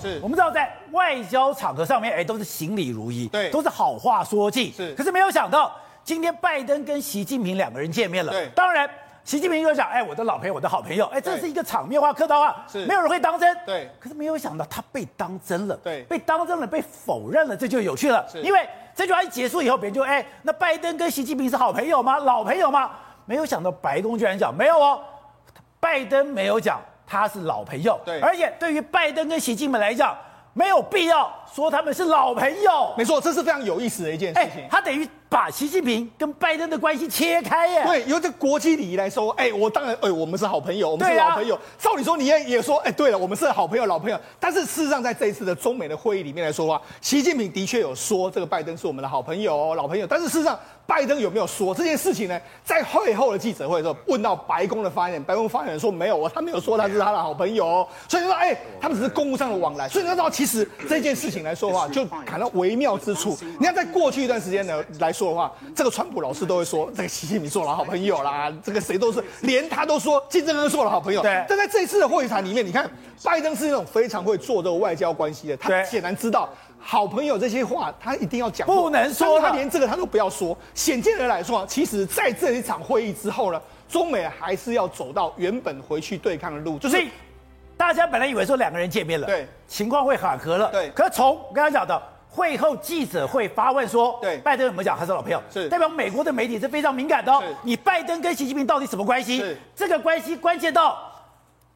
是我们知道在外交场合上面，哎，都是行礼如仪，对，都是好话说尽。是，可是没有想到，今天拜登跟习近平两个人见面了。对，当然，习近平又讲，哎，我的老朋友，我的好朋友，哎，这是一个场面话、客套话，是，没有人会当真。对，可是没有想到他被当真了。对，被当真了，被否认了，这就有趣了。是，因为这句话一结束以后，别人就，哎，那拜登跟习近平是好朋友吗？老朋友吗？没有想到白宫居然讲没有哦，拜登没有讲他是老朋友。对，而且对于拜登跟习近平来讲。没有必要说他们是老朋友，没错，这是非常有意思的一件事情。他等于把习近平跟拜登的关系切开耶。对，由这国际礼仪来说，哎，我当然，哎，我们是好朋友，我们是老朋友。啊、照理说，你也也说，哎，对了，我们是好朋友、老朋友。但是事实上，在这一次的中美的会议里面来说的话，习近平的确有说这个拜登是我们的好朋友、老朋友。但是事实上，拜登有没有说这件事情呢？在会后的记者会的时候，问到白宫的发言人，白宫发言人说没有，我他没有说他是他的好朋友。所以说，哎，他们只是公务上的往来。所以你要知道，其实这件事情来说的话，就感到微妙之处。你看，在过去一段时间呢来说的话，这个川普老师都会说这个习近平是我的好朋友啦，这个谁都是，连他都说金正恩是我的好朋友。对。但在这一次的会谈里面，你看拜登是那种非常会做这个外交关系的，他显然知道。好朋友这些话，他一定要讲，不能说。他连这个他都不要说。显见的来说，其实在这一场会议之后呢，中美还是要走到原本回去对抗的路。就是大家本来以为说两个人见面了，对，情况会缓和了，对。可是从我刚才讲的会后记者会发问说，对，拜登有没有讲他是老朋友？是代表美国的媒体是非常敏感的哦。你拜登跟习近平到底什么关系？是这个关系关键到。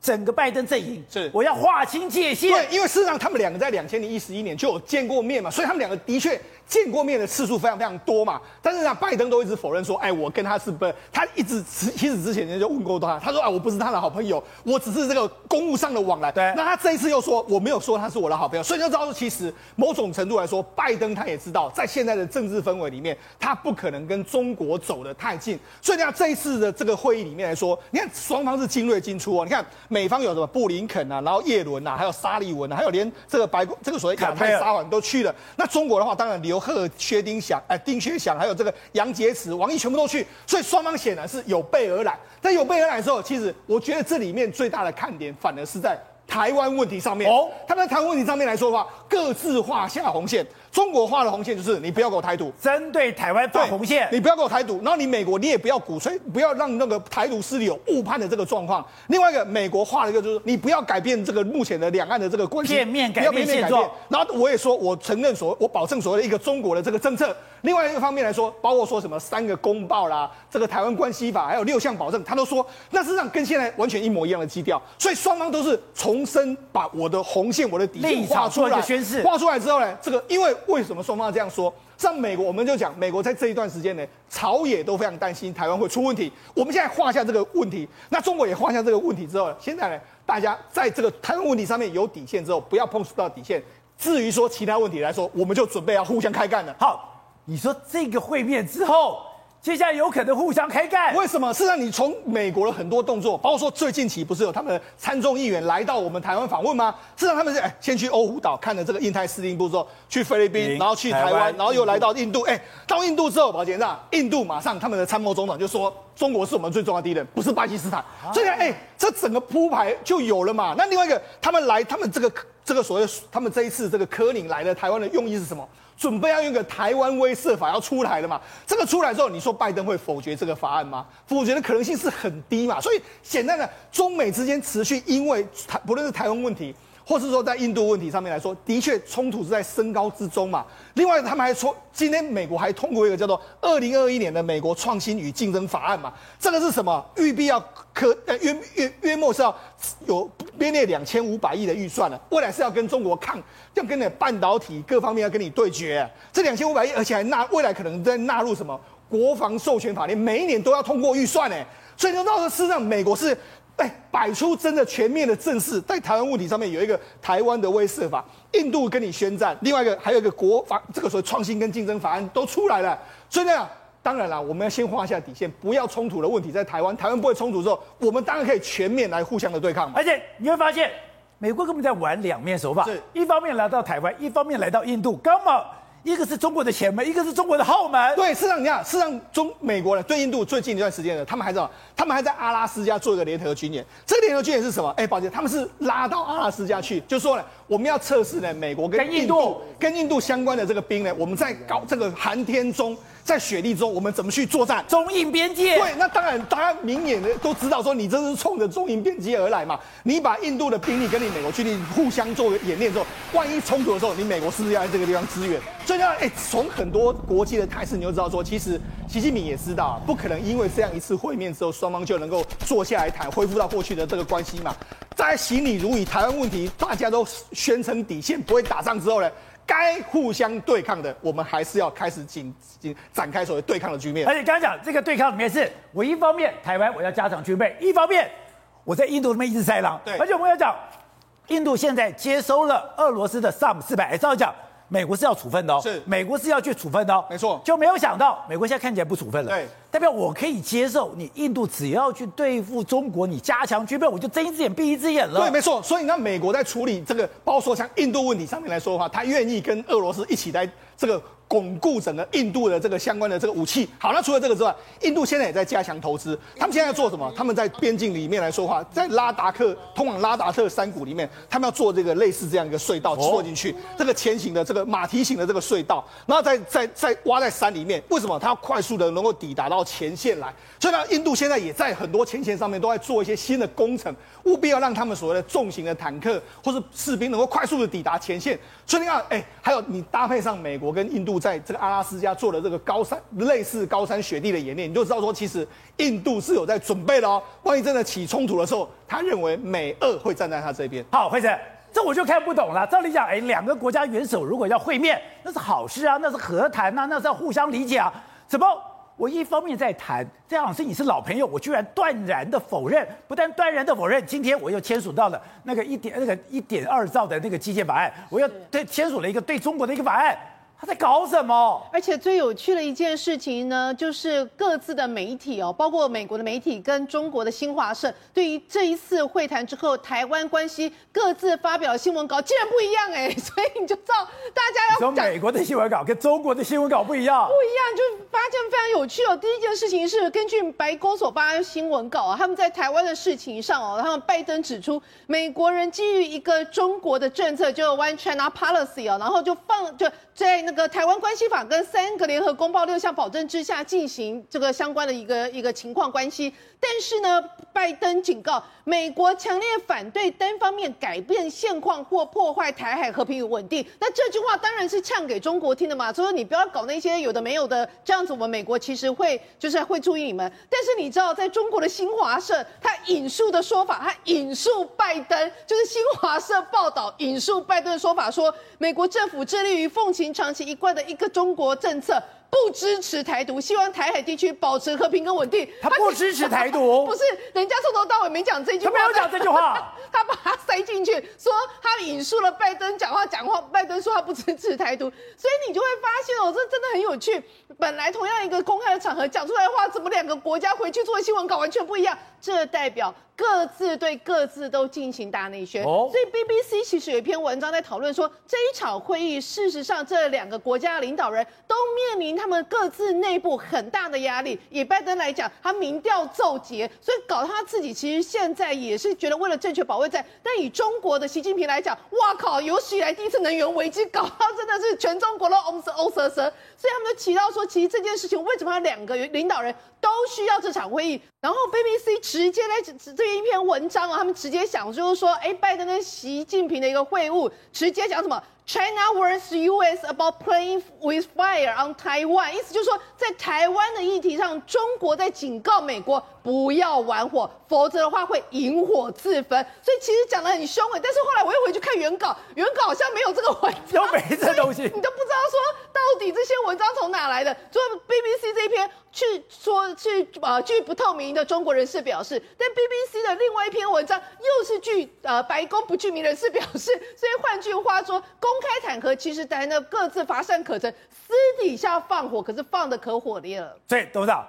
整个拜登阵营是，我要划清界限。对，因为事实上他们两个在两千零一十一年就有见过面嘛，所以他们两个的确见过面的次数非常非常多嘛。但是呢，拜登都一直否认说，哎，我跟他是不是？他一直其实之前人家就问过他，他说啊，我不是他的好朋友，我只是这个公务上的往来。对。那他这一次又说我没有说他是我的好朋友，所以就知道说其实某种程度来说，拜登他也知道，在现在的政治氛围里面，他不可能跟中国走得太近。所以你看这一次的这个会议里面来说，你看双方是精锐进出哦。你看美方有什么布？林肯啊，然后叶伦啊，还有沙利文啊，还有连这个白宫这个所谓亚太沙皇都去了。那中国的话，当然刘鹤、薛丁祥、哎、丁薛祥，还有这个杨洁篪、王毅全部都去。所以双方显然是有备而来。但有备而来的时候，其实我觉得这里面最大的看点，反而是在台湾问题上面。哦，他们在台湾问题上面来说的话，各自画下红线。中国画的红线就是你不要给我台独，针对台湾画红线，你不要给我台独，然后你美国你也不要鼓吹，不要让那个台独势力有误判的这个状况。另外一个，美国画了一个就是你不要改变这个目前的两岸的这个关系，片面改变现状。然后我也说，我承认所我保证所谓的一个中国的这个政策。另外一个方面来说，包括说什么三个公报啦，这个台湾关系法，还有六项保证，他都说那事实上跟现在完全一模一样的基调。所以双方都是重申把我的红线、我的底线画出来，宣誓画出来之后呢，这个因为为什么双方这样？说，像美国，我们就讲，美国在这一段时间呢，朝野都非常担心台湾会出问题。我们现在画下这个问题，那中国也画下这个问题之后，现在呢，大家在这个台湾问题上面有底线之后，不要碰触到底线。至于说其他问题来说，我们就准备要互相开干了。好，你说这个会面之后。接下来有可能互相开干？为什么？事实上，你从美国的很多动作，包括说最近期不是有他们的参众议员来到我们台湾访问吗？事实上，他们是哎，先去欧胡岛看了这个印太司令部之后，去菲律宾，然后去台湾，然后又来到印度。哎，到印度之后，宝杰长印度马上他们的参谋总长就说，中国是我们最重要的敌人，不是巴基斯坦。所以哎，这整个铺排就有了嘛。那另外一个，他们来，他们这个这个所谓他们这一次这个柯林来了台湾的用意是什么？准备要用个台湾威慑法要出来了嘛？这个出来之后，你说拜登会否决这个法案吗？否决的可能性是很低嘛。所以显然的，中美之间持续因为台不论是台湾问题。或是说在印度问题上面来说，的确冲突是在升高之中嘛。另外，他们还说，今天美国还通过一个叫做《二零二一年的美国创新与竞争法案》嘛。这个是什么？预必要可呃约约约莫是要有编列两千五百亿的预算了。未来是要跟中国抗，要跟你半导体各方面要跟你对决。这两千五百亿，而且还纳未来可能在纳入什么国防授权法令，每一年都要通过预算呢。所以就到事实上，美国是。哎，摆出真的全面的阵势，在台湾问题上面有一个台湾的威慑法，印度跟你宣战，另外一个还有一个国防，这个所谓创新跟竞争法案都出来了。所以呢，当然了，我们要先画下底线，不要冲突的问题在台湾，台湾不会冲突之后，我们当然可以全面来互相的对抗。而且你会发现，美国根本在玩两面手法，是一方面来到台湾，一方面来到印度，刚好。一个是中国的前门，一个是中国的后门。对，事实上你看，事实上中美国呢，对印度最近一段时间呢，他们还在，他们还在阿拉斯加做一个联合军演。这个联合军演是什么？哎，抱歉，他们是拉到阿拉斯加去，就说了，我们要测试呢，美国跟印度跟印度相关的这个兵呢，我们在搞这个寒天中。在雪地中，我们怎么去作战？中印边界。对，那当然，大家明眼的都知道，说你这是冲着中印边界而来嘛。你把印度的兵力跟你美国军力互相做演练之后，万一冲突的时候，你美国是不是要在这个地方支援？所以呢，哎，从很多国际的态势，你就知道说，其实习近平也知道啊，不可能因为这样一次会面之后，双方就能够坐下来谈，恢复到过去的这个关系嘛。在习李如以，台湾问题大家都宣称底线不会打仗之后呢，该互相对抗的，我们还是要开始紧紧展开所谓对抗的局面。而且刚刚讲这个对抗里面是，我一方面台湾我要加强军备，一方面我在印度那边一直塞狼。对，而且我们要讲，印度现在接收了俄罗斯的 SAM 四百，照讲。美国是要处分的哦，是美国是要去处分的哦，没错，就没有想到美国现在看起来不处分了，对，代表我可以接受你印度只要去对付中国，你加强军备，我就睁一只眼闭一只眼了。对，没错，所以那美国在处理这个，包括说像印度问题上面来说的话，他愿意跟俄罗斯一起来这个。巩固整个印度的这个相关的这个武器。好，那除了这个之外，印度现在也在加强投资。他们现在要做什么？他们在边境里面来说话，在拉达克通往拉达克山谷里面，他们要做这个类似这样一个隧道，戳进去这个前行的这个马蹄形的这个隧道，然后再再再挖在山里面。为什么？它要快速的能够抵达到前线来。所以呢，印度现在也在很多前线上面都在做一些新的工程，务必要让他们所谓的重型的坦克或是士兵能够快速的抵达前线。所以你看，哎，还有你搭配上美国跟印度。在这个阿拉斯加做的这个高山类似高山雪地的演练，你就知道说，其实印度是有在准备的哦。万一真的起冲突的时候，他认为美俄会站在他这边。好，辉诚，这我就看不懂了。照理讲，哎，两个国家元首如果要会面，那是好事啊，那是和谈啊，那是要互相理解啊。怎么我一方面在谈这样是你是老朋友，我居然断然的否认？不但断然的否认，今天我又签署到了那个一点那个一点二兆的那个基建法案，我又对签署了一个对中国的一个法案。他在搞什么？而且最有趣的一件事情呢，就是各自的媒体哦，包括美国的媒体跟中国的新华社，对于这一次会谈之后台湾关系各自发表新闻稿竟然不一样哎，所以你就知道大家要讲美国的新闻稿跟中国的新闻稿不一样，不一样，就发现非常有趣哦。第一件事情是根据白宫所发新闻稿啊，他们在台湾的事情上哦，他们拜登指出，美国人基于一个中国的政策，就 One China Policy 哦，然后就放就在。那个台湾关系法跟三个联合公报六项保证之下进行这个相关的一个一个情况关系，但是呢，拜登警告美国强烈反对单方面改变现况或破坏台海和平与稳定。那这句话当然是呛给中国听的嘛，所以说你不要搞那些有的没有的，这样子我们美国其实会就是会注意你们。但是你知道，在中国的新华社他引述的说法，他引述拜登，就是新华社报道引述拜登的说法说，美国政府致力于奉行长期。一贯的一个中国政策，不支持台独，希望台海地区保持和平跟稳定。他不支持台独，不是人家从头到尾没讲这句话，他没有讲这句话，他把它塞进去，说他引述了拜登讲话，讲话拜登说他不支持台独，所以你就会发现哦，这真的很有趣。本来同样一个公开的场合讲出来的话，怎么两个国家回去做的新闻稿完全不一样？这代表各自对各自都进行大内宣。所以 BBC 其实有一篇文章在讨论说，这一场会议事实上这两个国家的领导人都面临他们各自内部很大的压力。以拜登来讲，他民调骤跌，所以搞他自己其实现在也是觉得为了政权保卫战。但以中国的习近平来讲，哇靠，有史以来第一次能源危机，搞到真的是全中国都嗡瑟嗡瑟瑟。所以他们就提到说，其实这件事情为什么他两个领导人都需要这场会议？然后 BBC 直接来这一篇文章啊，他们直接想就是说，哎，拜登跟习近平的一个会晤，直接讲什么？China was U.S. about playing with fire on Taiwan，意思就是说，在台湾的议题上，中国在警告美国不要玩火，否则的话会引火自焚。所以其实讲的很凶哎，但是后来我又回去看原稿，原稿好像没有这个文章，都没这东西，你都不知道说到底这些文章从哪来的。所以 BBC 这一篇去说去呃据不透明的中国人士表示，但 BBC 的另外一篇文章又是据呃白宫不具名人士表示。所以换句话说，公开坦克其实在那各自乏善可陈，私底下放火可是放的可火烈了。所以董事长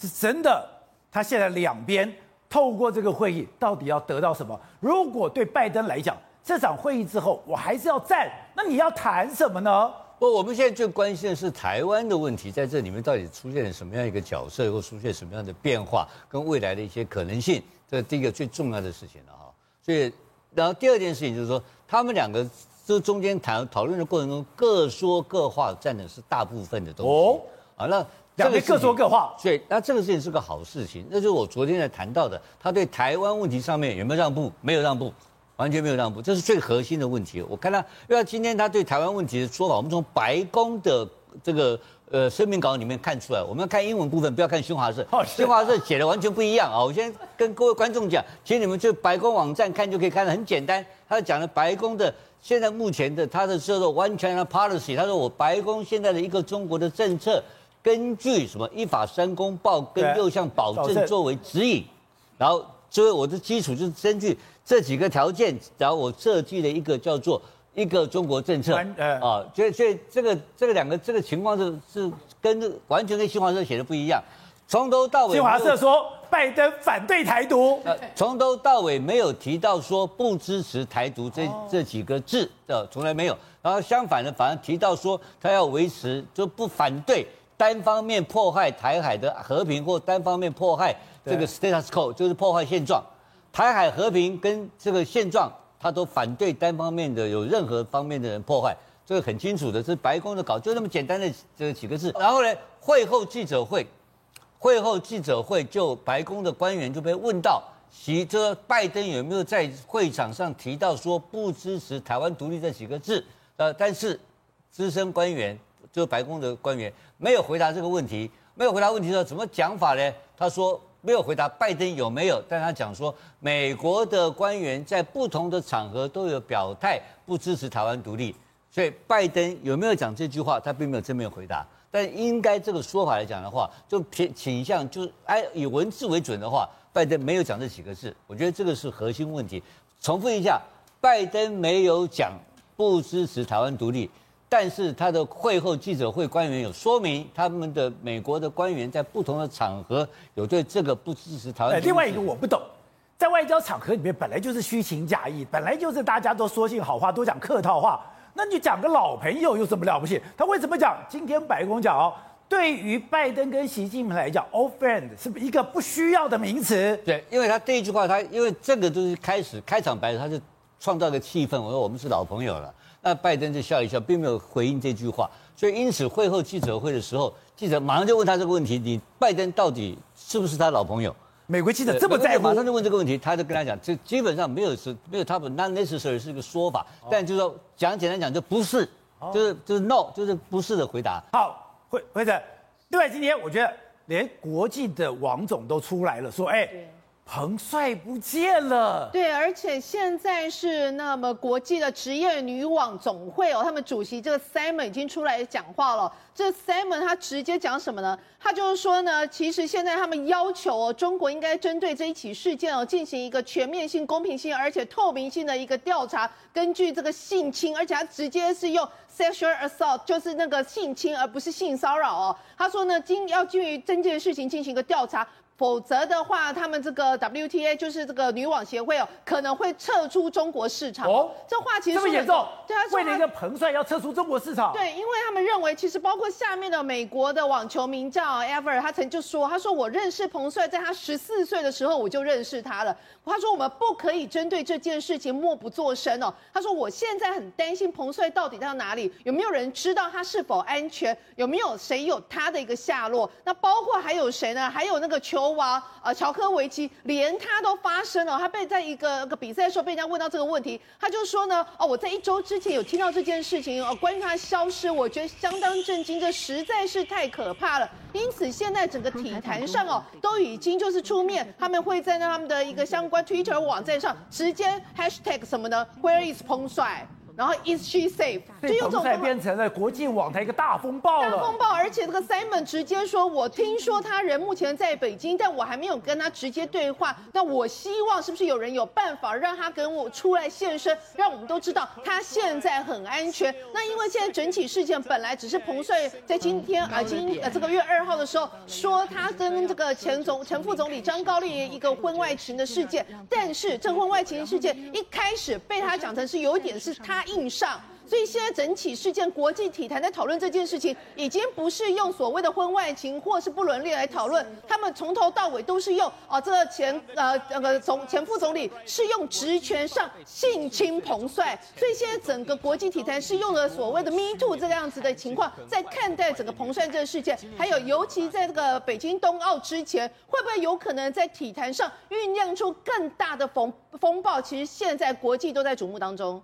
是真的，他现在两边透过这个会议，到底要得到什么？如果对拜登来讲，这场会议之后我还是要战，那你要谈什么呢？不，我们现在最关心的是台湾的问题，在这里面到底出现了什么样一个角色，或出现什么样的变化，跟未来的一些可能性，这是第一个最重要的事情了哈。所以。然后第二件事情就是说，他们两个这中间谈讨论的过程中各说各话，占的是大部分的东西。哦，啊，那两边各说各话，对，那这个事情是个好事情。那就是我昨天在谈到的，他对台湾问题上面有没有让步？没有让步，完全没有让步，这是最核心的问题。我看他，因为今天他对台湾问题的说法，我们从白宫的这个。呃，声明稿里面看出来，我们要看英文部分，不要看新华社。新华社写的完全不一样啊！我先跟各位观众讲，其实你们去白宫网站看就可以看得很简单。他讲的白宫的现在目前的他的叫做完全的 Policy，他说我白宫现在的一个中国的政策，根据什么依法三公报跟六项保证作为指引，然后作为我的基础就是根据这几个条件，然后我设计了一个叫做。一个中国政策啊，所以所以这个这个两个这个情况是是跟完全跟新华社写的不一样，从头到尾。新华社说拜登反对台独，呃，从头到尾没有提到说不支持台独这这几个字，呃，从来没有。然后相反的，反而提到说他要维持就不反对单方面破坏台海的和平或单方面破坏这个 status quo，就是破坏现状，台海和平跟这个现状。他都反对单方面的有任何方面的人破坏，这个很清楚的，是白宫的稿，就那么简单的这几个字。然后呢，会后记者会，会后记者会就白宫的官员就被问到，习这拜登有没有在会场上提到说不支持台湾独立这几个字？呃，但是资深官员就白宫的官员没有回答这个问题，没有回答问题的时候怎么讲法呢？他说。没有回答拜登有没有，但他讲说，美国的官员在不同的场合都有表态不支持台湾独立，所以拜登有没有讲这句话，他并没有正面回答。但应该这个说法来讲的话，就偏倾向就是哎以文字为准的话，拜登没有讲这几个字，我觉得这个是核心问题。重复一下，拜登没有讲不支持台湾独立。但是他的会后记者会官员有说明，他们的美国的官员在不同的场合有对这个不支持台湾。另外一个我不懂，在外交场合里面本来就是虚情假意，本来就是大家都说些好话，都讲客套话。那你讲个老朋友有什么了不起？他为什么讲？今天白宫讲哦，对于拜登跟习近平来讲，old friend 是一个不需要的名词。对，因为他第一句话，他因为这个就是开始开场白，他就创造个气氛，我说我们是老朋友了。那拜登就笑一笑，并没有回应这句话，所以因此会后记者会的时候，记者马上就问他这个问题：你拜登到底是不是他老朋友？美国记者这么在乎，马上就问这个问题，他就跟他讲，这基本上没有是没有他不 not necessary 是一个说法，但就是说讲简单讲就不是，就是就是 no 就是不是的回答。好，会会的。另外今天我觉得连国际的王总都出来了，说哎。彭帅不见了，对，而且现在是那么国际的职业女网总会哦，他们主席这个 Simon 已经出来讲话了。这 Simon 他直接讲什么呢？他就是说呢，其实现在他们要求哦，中国应该针对这一起事件哦，进行一个全面性、公平性而且透明性的一个调查。根据这个性侵，而且他直接是用 sexual assault，就是那个性侵，而不是性骚扰哦。他说呢，今要基于这件事情进行一个调查。否则的话，他们这个 WTA 就是这个女网协会哦，可能会撤出中国市场。哦，这话其实这么严重？对，他说为了一个彭帅要撤出中国市场。对，因为他们认为，其实包括下面的美国的网球名将 Ever，他曾就说，他说我认识彭帅，在他十四岁的时候我就认识他了。他说我们不可以针对这件事情默不作声哦。他说我现在很担心彭帅到底到哪里，有没有人知道他是否安全，有没有谁有他的一个下落？那包括还有谁呢？还有那个球。球王呃，乔科维奇连他都发声了，他被在一个个比赛的时候被人家问到这个问题，他就说呢，哦，我在一周之前有听到这件事情，哦，关于他消失，我觉得相当震惊，这实在是太可怕了。因此现在整个体坛上哦，都已经就是出面，他们会在那他们的一个相关 Twitter 网站上直接 Hashtag 什么呢？Where is 彭帅？然后 is she safe？就用这种变成了国际网台一个大风暴了。大风暴，而且这个 Simon 直接说：“我听说他人目前在北京，但我还没有跟他直接对话。那我希望是不是有人有办法让他跟我出来现身，让我们都知道他现在很安全。那因为现在整起事件本来只是彭帅在今天啊，今呃这个月二号的时候说他跟这个前总前副总理张高丽一个婚外情的事件，但是这婚外情事件一开始被他讲成是有一点是他。硬上。所以现在整起事件，国际体坛在讨论这件事情，已经不是用所谓的婚外情或是不伦恋来讨论，他们从头到尾都是用哦，这个前呃那个总前副总理是用职权上性侵彭帅，所以现在整个国际体坛是用了所谓的 Me Too 这样子的情况在看待整个彭帅这个事件，还有尤其在这个北京冬奥之前，会不会有可能在体坛上酝酿出更大的风风暴？其实现在国际都在瞩目当中。